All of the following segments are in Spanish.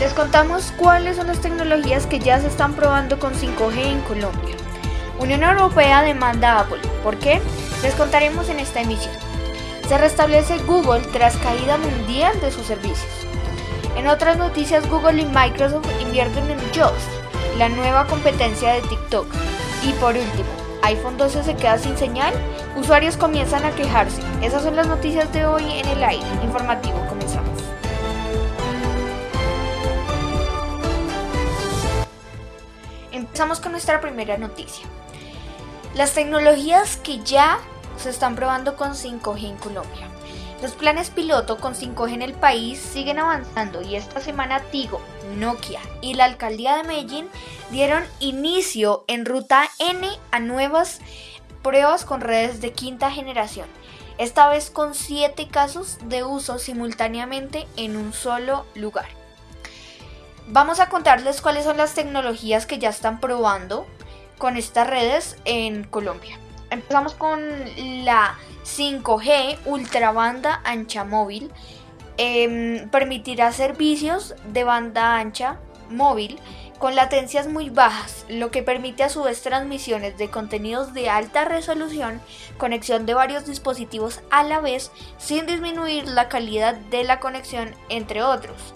Les contamos cuáles son las tecnologías que ya se están probando con 5G en Colombia. Unión Europea demanda Apple. ¿Por qué? Les contaremos en esta emisión. Se restablece Google tras caída mundial de sus servicios. En otras noticias, Google y Microsoft invierten en Just, la nueva competencia de TikTok. Y por último, iPhone 12 se queda sin señal, usuarios comienzan a quejarse. Esas son las noticias de hoy en el aire informativo. Comenzamos. Empezamos con nuestra primera noticia. Las tecnologías que ya se están probando con 5G en Colombia. Los planes piloto con 5G en el país siguen avanzando y esta semana Tigo, Nokia y la alcaldía de Medellín dieron inicio en ruta N a nuevas pruebas con redes de quinta generación, esta vez con 7 casos de uso simultáneamente en un solo lugar. Vamos a contarles cuáles son las tecnologías que ya están probando con estas redes en Colombia. Empezamos con la 5G ultra banda ancha móvil. Em, permitirá servicios de banda ancha móvil con latencias muy bajas, lo que permite a su vez transmisiones de contenidos de alta resolución, conexión de varios dispositivos a la vez, sin disminuir la calidad de la conexión, entre otros.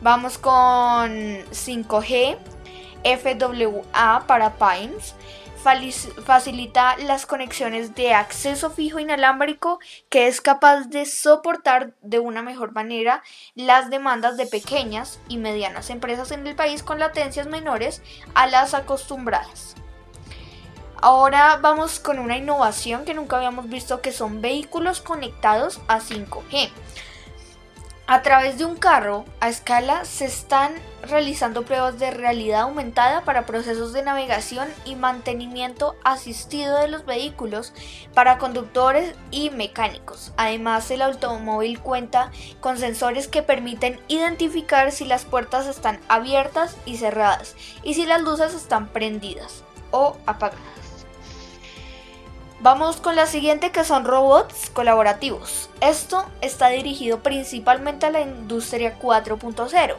Vamos con 5G FWA para Pines facilita las conexiones de acceso fijo inalámbrico que es capaz de soportar de una mejor manera las demandas de pequeñas y medianas empresas en el país con latencias menores a las acostumbradas. Ahora vamos con una innovación que nunca habíamos visto que son vehículos conectados a 5G. A través de un carro a escala se están realizando pruebas de realidad aumentada para procesos de navegación y mantenimiento asistido de los vehículos para conductores y mecánicos. Además, el automóvil cuenta con sensores que permiten identificar si las puertas están abiertas y cerradas y si las luces están prendidas o apagadas. Vamos con la siguiente que son robots colaborativos. Esto está dirigido principalmente a la industria 4.0,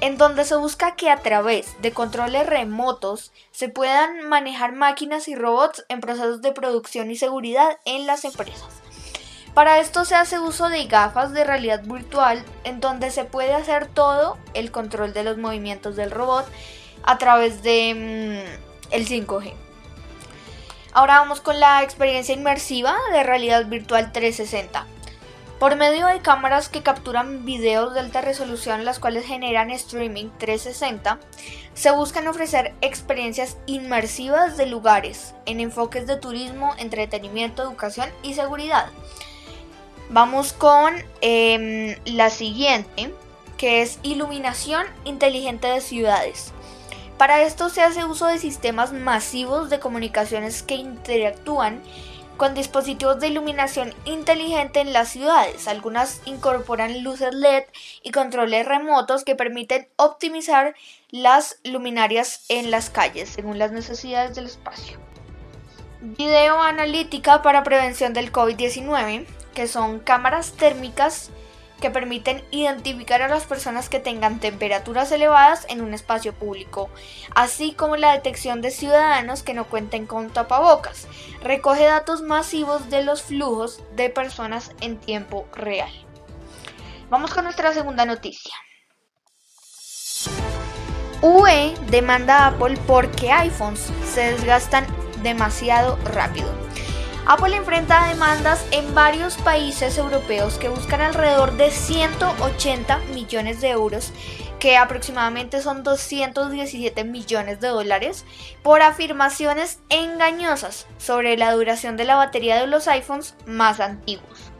en donde se busca que a través de controles remotos se puedan manejar máquinas y robots en procesos de producción y seguridad en las empresas. Para esto se hace uso de gafas de realidad virtual en donde se puede hacer todo el control de los movimientos del robot a través de mm, el 5G. Ahora vamos con la experiencia inmersiva de realidad virtual 360. Por medio de cámaras que capturan videos de alta resolución, las cuales generan streaming 360, se buscan ofrecer experiencias inmersivas de lugares en enfoques de turismo, entretenimiento, educación y seguridad. Vamos con em, la siguiente, que es iluminación inteligente de ciudades. Para esto se hace uso de sistemas masivos de comunicaciones que interactúan con dispositivos de iluminación inteligente en las ciudades. Algunas incorporan luces LED y controles remotos que permiten optimizar las luminarias en las calles según las necesidades del espacio. Video analítica para prevención del COVID-19, que son cámaras térmicas que permiten identificar a las personas que tengan temperaturas elevadas en un espacio público, así como la detección de ciudadanos que no cuenten con tapabocas. Recoge datos masivos de los flujos de personas en tiempo real. Vamos con nuestra segunda noticia. UE demanda a Apple porque iPhones se desgastan demasiado rápido. Apple enfrenta demandas en varios países europeos que buscan alrededor de 180 millones de euros, que aproximadamente son 217 millones de dólares, por afirmaciones engañosas sobre la duración de la batería de los iPhones más antiguos.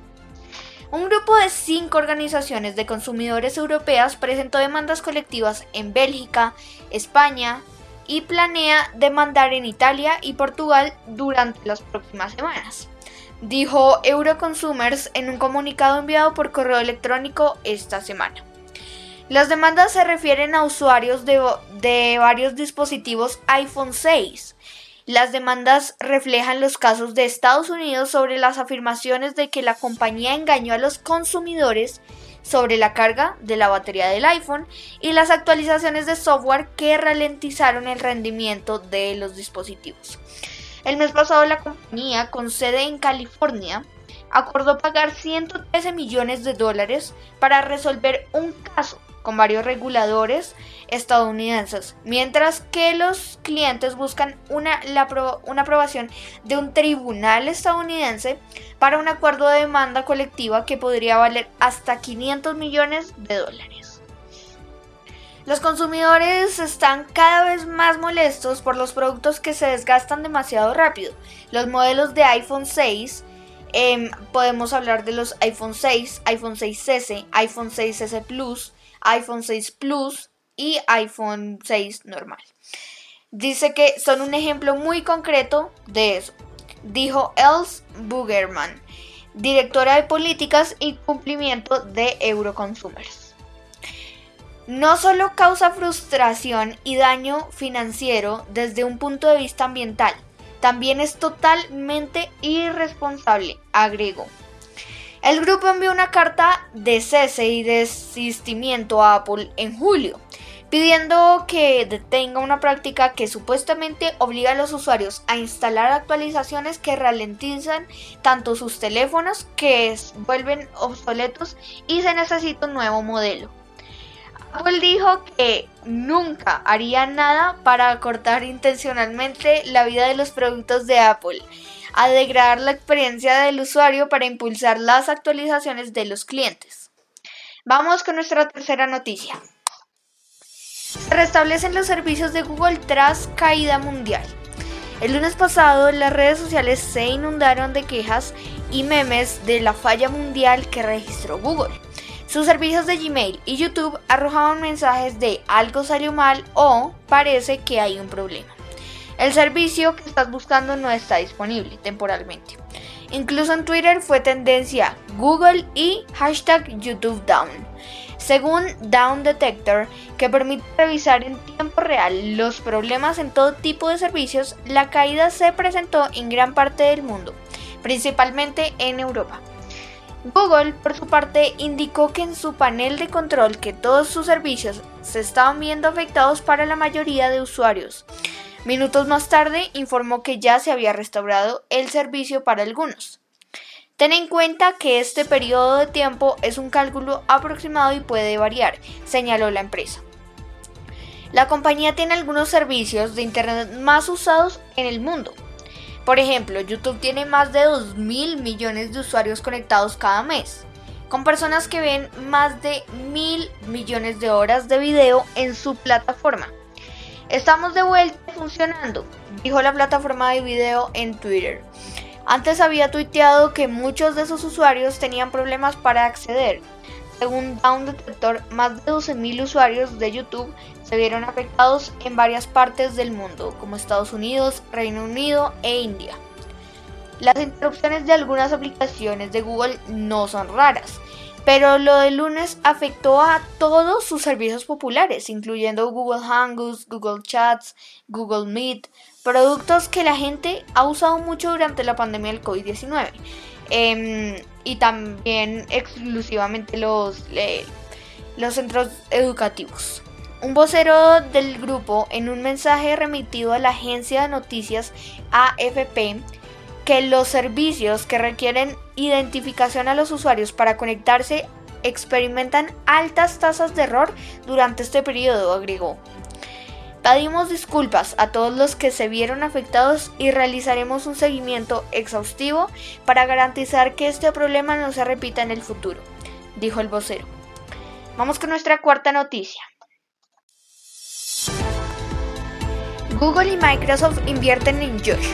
Un grupo de cinco organizaciones de consumidores europeas presentó demandas colectivas en Bélgica, España, y planea demandar en Italia y Portugal durante las próximas semanas. Dijo Euroconsumers en un comunicado enviado por correo electrónico esta semana. Las demandas se refieren a usuarios de, de varios dispositivos iPhone 6. Las demandas reflejan los casos de Estados Unidos sobre las afirmaciones de que la compañía engañó a los consumidores sobre la carga de la batería del iPhone y las actualizaciones de software que ralentizaron el rendimiento de los dispositivos. El mes pasado la compañía, con sede en California, acordó pagar 113 millones de dólares para resolver un caso con varios reguladores estadounidenses, mientras que los clientes buscan una, una aprobación de un tribunal estadounidense para un acuerdo de demanda colectiva que podría valer hasta 500 millones de dólares. Los consumidores están cada vez más molestos por los productos que se desgastan demasiado rápido. Los modelos de iPhone 6 em, podemos hablar de los iPhone 6, iPhone 6S, iPhone 6S Plus, iPhone 6 Plus y iPhone 6 normal. Dice que son un ejemplo muy concreto de eso, dijo Els Bugerman, directora de políticas y cumplimiento de Euroconsumers. No solo causa frustración y daño financiero desde un punto de vista ambiental, también es totalmente irresponsable, agregó. El grupo envió una carta de cese y desistimiento a Apple en julio, pidiendo que detenga una práctica que supuestamente obliga a los usuarios a instalar actualizaciones que ralentizan tanto sus teléfonos que vuelven obsoletos y se necesita un nuevo modelo. Apple dijo que nunca haría nada para cortar intencionalmente la vida de los productos de Apple a degradar la experiencia del usuario para impulsar las actualizaciones de los clientes. Vamos con nuestra tercera noticia. Se restablecen los servicios de Google tras caída mundial. El lunes pasado las redes sociales se inundaron de quejas y memes de la falla mundial que registró Google. Sus servicios de Gmail y YouTube arrojaban mensajes de algo salió mal o parece que hay un problema. El servicio que estás buscando no está disponible temporalmente. Incluso en Twitter fue tendencia Google y hashtag YouTube Down. Según Down Detector, que permite revisar en tiempo real los problemas en todo tipo de servicios, la caída se presentó en gran parte del mundo, principalmente en Europa. Google, por su parte, indicó que en su panel de control que todos sus servicios se estaban viendo afectados para la mayoría de usuarios, Minutos más tarde informó que ya se había restaurado el servicio para algunos. Ten en cuenta que este periodo de tiempo es un cálculo aproximado y puede variar, señaló la empresa. La compañía tiene algunos servicios de Internet más usados en el mundo. Por ejemplo, YouTube tiene más de 2 mil millones de usuarios conectados cada mes, con personas que ven más de mil millones de horas de video en su plataforma. Estamos de vuelta funcionando, dijo la plataforma de video en Twitter. Antes había tuiteado que muchos de sus usuarios tenían problemas para acceder. Según Down Detector, más de 12.000 usuarios de YouTube se vieron afectados en varias partes del mundo, como Estados Unidos, Reino Unido e India. Las interrupciones de algunas aplicaciones de Google no son raras. Pero lo del lunes afectó a todos sus servicios populares, incluyendo Google Hangouts, Google Chats, Google Meet, productos que la gente ha usado mucho durante la pandemia del COVID-19. Em, y también exclusivamente los, los centros educativos. Un vocero del grupo, en un mensaje remitido a la agencia de noticias AFP, que los servicios que requieren identificación a los usuarios para conectarse experimentan altas tasas de error durante este periodo, agregó. Pedimos disculpas a todos los que se vieron afectados y realizaremos un seguimiento exhaustivo para garantizar que este problema no se repita en el futuro, dijo el vocero. Vamos con nuestra cuarta noticia. Google y Microsoft invierten en Josh,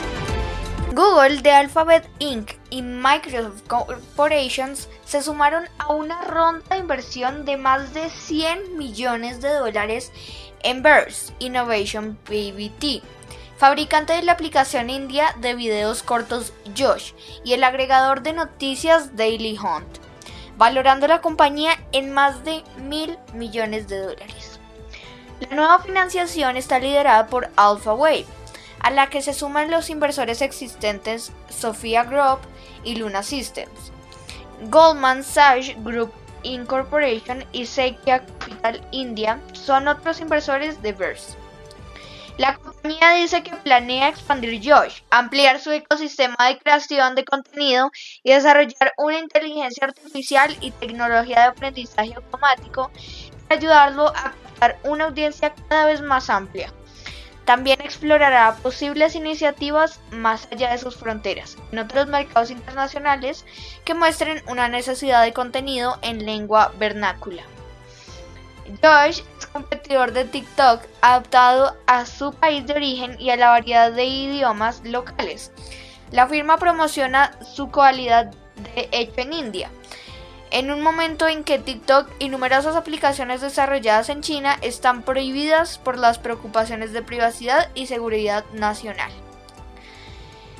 Google, de Alphabet Inc. y Microsoft Corporations se sumaron a una ronda de inversión de más de 100 millones de dólares en Burst Innovation PBT, fabricante de la aplicación india de videos cortos Josh y el agregador de noticias Daily Hunt, valorando la compañía en más de mil millones de dólares. La nueva financiación está liderada por AlphaWave a la que se suman los inversores existentes Sofia Group y Luna Systems. Goldman Sachs Group Incorporation y Sequia Capital India son otros inversores de Verse. La compañía dice que planea expandir Josh, ampliar su ecosistema de creación de contenido y desarrollar una inteligencia artificial y tecnología de aprendizaje automático para ayudarlo a captar una audiencia cada vez más amplia. También explorará posibles iniciativas más allá de sus fronteras, en otros mercados internacionales que muestren una necesidad de contenido en lengua vernácula. Josh es competidor de TikTok adaptado a su país de origen y a la variedad de idiomas locales. La firma promociona su cualidad de hecho en India, en un momento en que TikTok y numerosas aplicaciones desarrolladas en China están prohibidas por las preocupaciones de privacidad y seguridad nacional.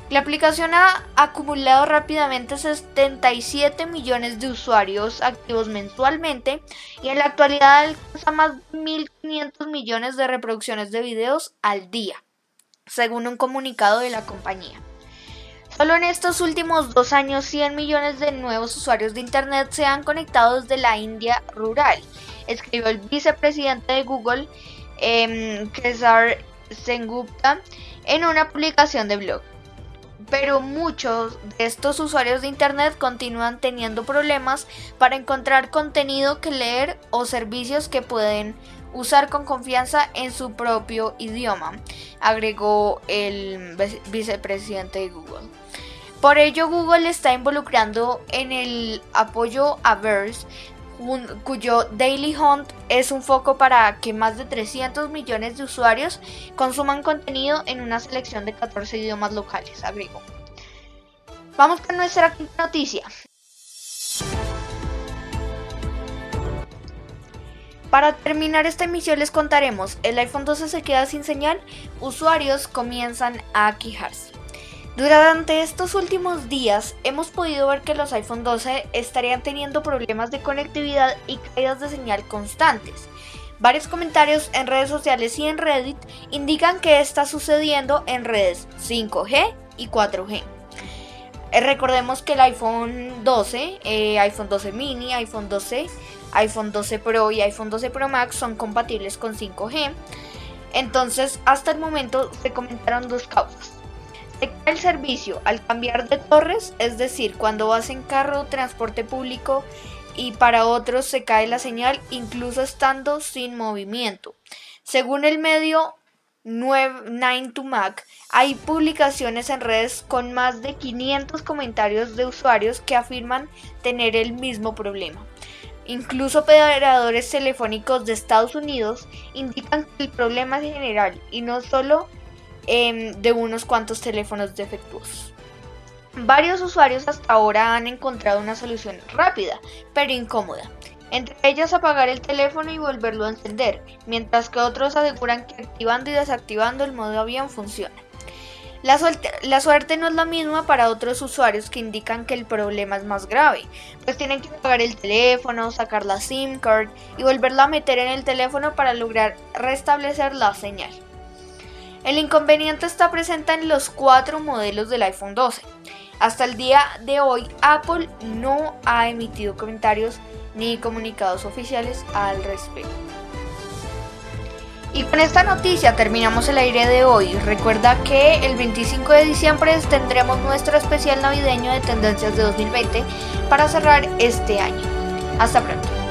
La aplicación ha acumulado rápidamente 77 millones de usuarios activos mensualmente y en la actualidad alcanza más de 1.500 millones de reproducciones de videos al día, según un comunicado de la compañía. Solo en estos últimos dos años 100 millones de nuevos usuarios de Internet se han conectado desde la India rural, escribió el vicepresidente de Google, eh, Kesar Sengupta, en una publicación de blog pero muchos de estos usuarios de Internet continúan teniendo problemas para encontrar contenido que leer o servicios que pueden usar con confianza en su propio idioma, agregó el vicepresidente de Google. Por ello, Google está involucrando en el apoyo a Verse, cuyo Daily Hunt es un foco para que más de 300 millones de usuarios consuman contenido en una selección de 14 idiomas locales, agregó. Vamos con nuestra noticia. Para terminar esta emisión les contaremos, el iPhone 12 se queda sin señal, usuarios comienzan a quejarse. Durante estos últimos días hemos podido ver que los iPhone 12 estarían teniendo problemas de conectividad y caídas de señal constantes. Varios comentarios en redes sociales y en Reddit indican que está sucediendo en redes 5G y 4G. Eh, recordemos que el iPhone 12, eh, iPhone 12 mini, iPhone 12, iPhone 12 Pro y iPhone 12 Pro Max son compatibles con 5G. Entonces, hasta el momento se comentaron dos causas el servicio al cambiar de torres, es decir, cuando vas en carro, transporte público y para otros se cae la señal incluso estando sin movimiento. Según el medio 9 to Mac, hay publicaciones en redes con más de 500 comentarios de usuarios que afirman tener el mismo problema. Incluso operadores telefónicos de Estados Unidos indican que el problema es general y no solo Em, de unos cuantos teléfonos defectuosos. Varios usuarios hasta ahora han encontrado una solución rápida, pero incómoda. Entre ellas apagar el teléfono y volverlo a encender, mientras que otros aseguran que activando y desactivando el modo avión funciona. La suerte, la suerte, no es la misma para otros usuarios que indican que el problema es más grave, pues tienen que apagar el teléfono, sacar la SIM card y volverla a meter en el teléfono para lograr restablecer la señal. El inconveniente está presente en los cuatro modelos del iPhone 12. Hasta el día de hoy, Apple no ha emitido comentarios ni comunicados oficiales al respecto. Y con esta noticia terminamos el aire de hoy. Recuerda que el 25 de diciembre tendremos nuestro especial navideño de tendencias de 2020 para cerrar este año. Hasta pronto.